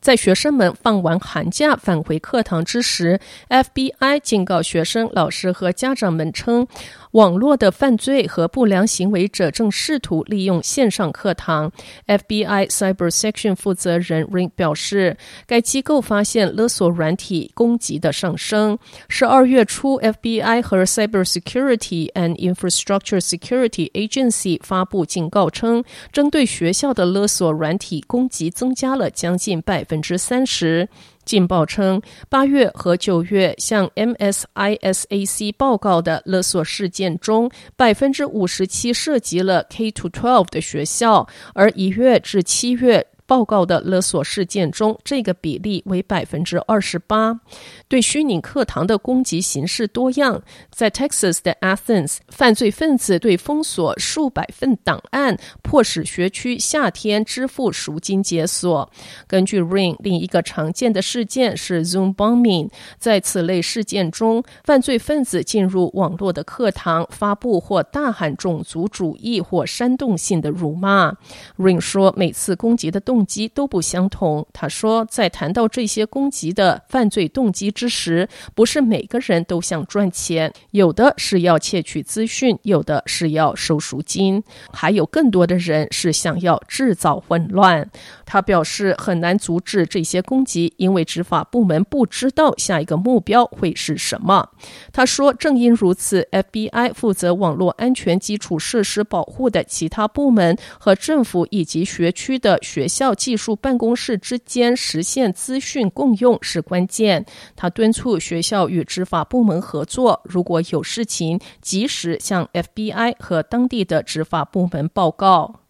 在学生们放完寒假返回课堂之时，FBI 警告学生、老师和家长们称，网络的犯罪和不良行为者正试图利用线上课堂。FBI Cyber Section 负责人 Ring 表示，该机构发现勒索软体攻击的上升。十二月初，FBI 和 Cyber Security and Infrastructure Security Agency 发布警告称，针对学校的勒索软体攻击增加了将近百分之三十。劲爆称，八月和九月向 MSISAC 报告的勒索事件中，百分之五十七涉及了 K to twelve 的学校，而一月至七月。报告的勒索事件中，这个比例为百分之二十八。对虚拟课堂的攻击形式多样，在 Texas 的 Athens，犯罪分子对封锁数百份档案，迫使学区夏天支付赎金解锁。根据 Ring，另一个常见的事件是 Zoom bombing。在此类事件中，犯罪分子进入网络的课堂，发布或大喊种族主义或煽动性的辱骂。Ring 说，每次攻击的动动机都不相同。他说，在谈到这些攻击的犯罪动机之时，不是每个人都想赚钱，有的是要窃取资讯，有的是要收赎金，还有更多的人是想要制造混乱。他表示很难阻止这些攻击，因为执法部门不知道下一个目标会是什么。他说，正因如此，FBI 负责网络安全基础设施保护的其他部门和政府以及学区的学校。技术办公室之间实现资讯共用是关键。他敦促学校与执法部门合作，如果有事情，及时向 FBI 和当地的执法部门报告。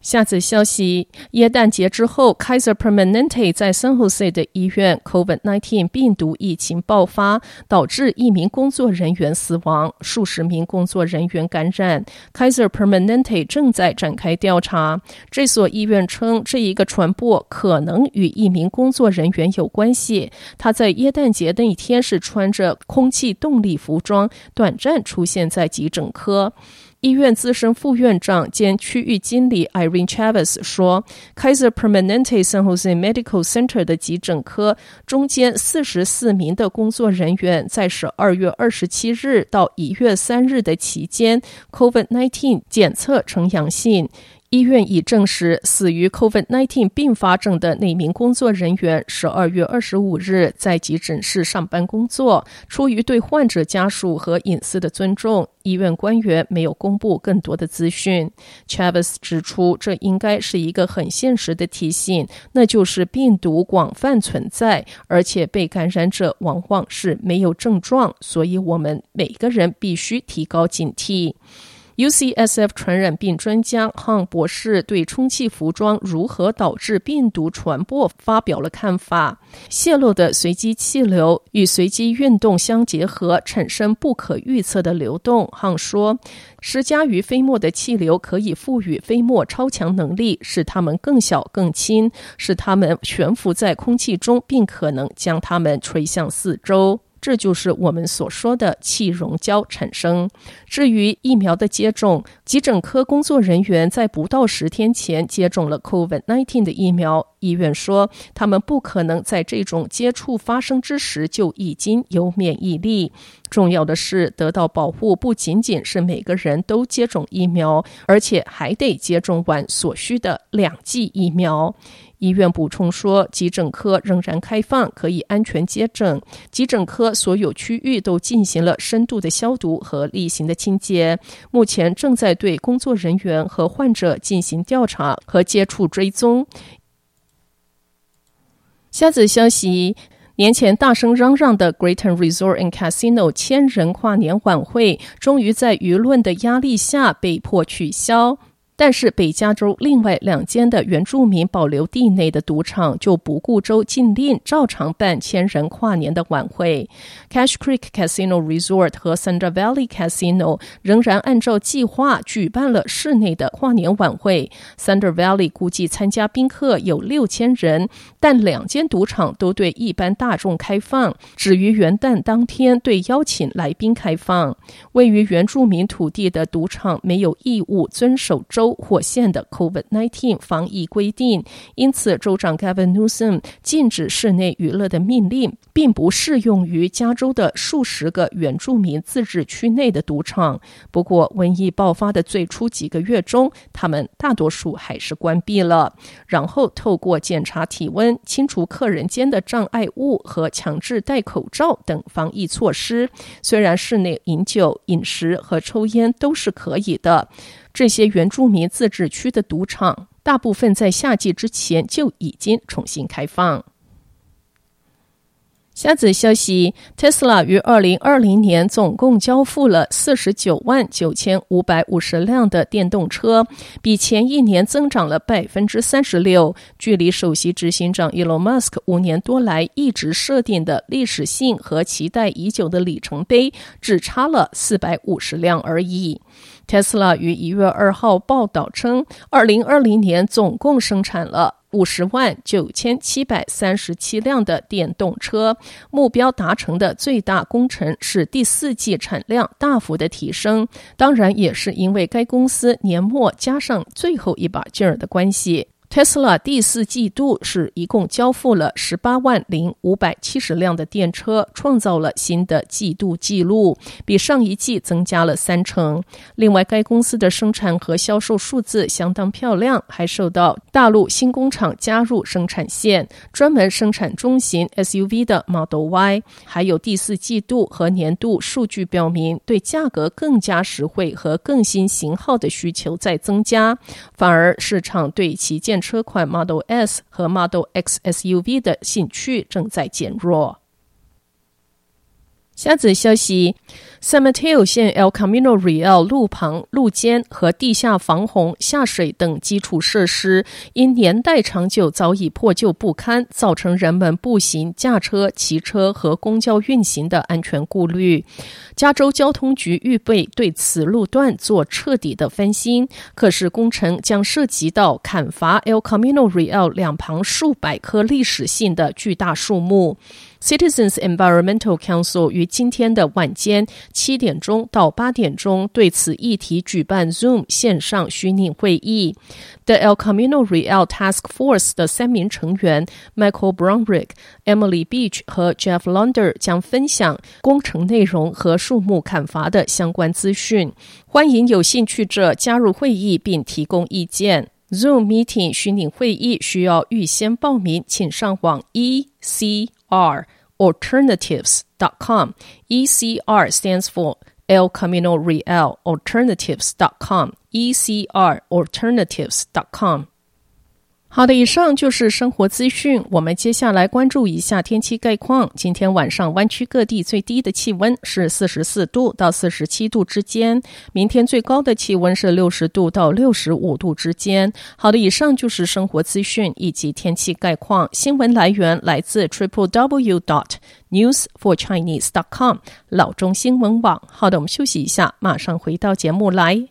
下则消息：耶诞节之后，Kaiser Permanente 在 San Jose 的医院 COVID-19 病毒疫情爆发，导致一名工作人员死亡，数十名工作人员感染。Kaiser Permanente 正在展开调查。这所医院称，这一个传播可能与一名工作人员有关系。他在耶诞节那一天是穿着空气动力服装，短暂出现在急诊科。医院资深副院长兼区域经理 Irene Chavez 说：“Kaiser Permanente San Jose Medical Center 的急诊科中间四十四名的工作人员，在十二月二十七日到一月三日的期间，COVID-19 检测呈阳性。”医院已证实，死于 COVID-19 并发症的那名工作人员，十二月二十五日在急诊室上班工作。出于对患者家属和隐私的尊重，医院官员没有公布更多的资讯。Chavez 指出，这应该是一个很现实的提醒，那就是病毒广泛存在，而且被感染者往往是没有症状，所以我们每个人必须提高警惕。UCSF 传染病专家汉博士对充气服装如何导致病毒传播发表了看法。泄漏的随机气流与随机运动相结合，产生不可预测的流动。汉说，施加于飞沫的气流可以赋予飞沫超强能力，使它们更小更轻，使它们悬浮在空气中，并可能将它们吹向四周。这就是我们所说的气溶胶产生。至于疫苗的接种，急诊科工作人员在不到十天前接种了 COVID-19 的疫苗。医院说，他们不可能在这种接触发生之时就已经有免疫力。重要的是，得到保护不仅仅是每个人都接种疫苗，而且还得接种完所需的两剂疫苗。医院补充说，急诊科仍然开放，可以安全接诊。急诊科所有区域都进行了深度的消毒和例行的清洁。目前正在对工作人员和患者进行调查和接触追踪。下则消息：年前大声嚷嚷的 Greaton Resort and Casino 千人跨年晚会，终于在舆论的压力下被迫取消。但是北加州另外两间的原住民保留地内的赌场就不顾州禁令，照常办千人跨年的晚会。Cash Creek Casino Resort 和 Thunder Valley Casino 仍然按照计划举办了室内的跨年晚会。Thunder Valley 估计参加宾客有六千人，但两间赌场都对一般大众开放，只于元旦当天对邀请来宾开放。位于原住民土地的赌场没有义务遵守州或县的 COVID-19 防疫规定，因此州长 Gavin Newsom 禁止室内娱乐的命令，并不适用于加州的数十个原住民自治区内的赌场。不过，瘟疫爆发的最初几个月中，他们大多数还是关闭了。然后，透过检查体温、清除客人间的障碍物和强制戴口罩等防疫措施，虽然室内饮酒、饮食和抽烟都是可以的。这些原住民自治区的赌场，大部分在夏季之前就已经重新开放。下则消息：Tesla 于二零二零年总共交付了四十九万九千五百五十辆的电动车，比前一年增长了百分之三十六，距离首席执行长 Elon Musk 五年多来一直设定的历史性和期待已久的里程碑，只差了四百五十辆而已。Tesla 于一月二号报道称，二零二零年总共生产了。五十万九千七百三十七辆的电动车，目标达成的最大工程是第四季产量大幅的提升，当然也是因为该公司年末加上最后一把劲儿的关系。Tesla 第四季度是一共交付了十八万零五百七十辆的电车，创造了新的季度记录，比上一季增加了三成。另外，该公司的生产和销售数字相当漂亮，还受到大陆新工厂加入生产线，专门生产中型 SUV 的 Model Y。还有第四季度和年度数据表明，对价格更加实惠和更新型号的需求在增加，反而市场对旗舰车款 Model S 和 Model X SUV 的兴趣正在减弱。下则消息：San Mateo 县 El Camino Real 路旁、路肩和地下防洪、下水等基础设施因年代长久早已破旧不堪，造成人们步行、驾车、骑车和公交运行的安全顾虑。加州交通局预备对此路段做彻底的翻新，可是工程将涉及到砍伐 El Camino Real 两旁数百棵历史性的巨大树木。Citizens Environmental Council 于今天的晚间七点钟到八点钟对此议题举办 Zoom 线上虚拟会议。The El Camino Real Task Force 的三名成员 Michael Brownrigg、Emily Beach 和 Jeff Launder 将分享工程内容和树木砍伐的相关资讯。欢迎有兴趣者加入会议并提供意见。Zoom Meeting 虚拟会议需要预先报名，请上网 EC ECR alternatives.com. ECR stands for El Camino Real alternatives.com. ECR alternatives.com. 好的，以上就是生活资讯。我们接下来关注一下天气概况。今天晚上湾区各地最低的气温是四十四度到四十七度之间，明天最高的气温是六十度到六十五度之间。好的，以上就是生活资讯以及天气概况。新闻来源来自 triplew.dot.newsforchinese.com 老中新闻网。好的，我们休息一下，马上回到节目来。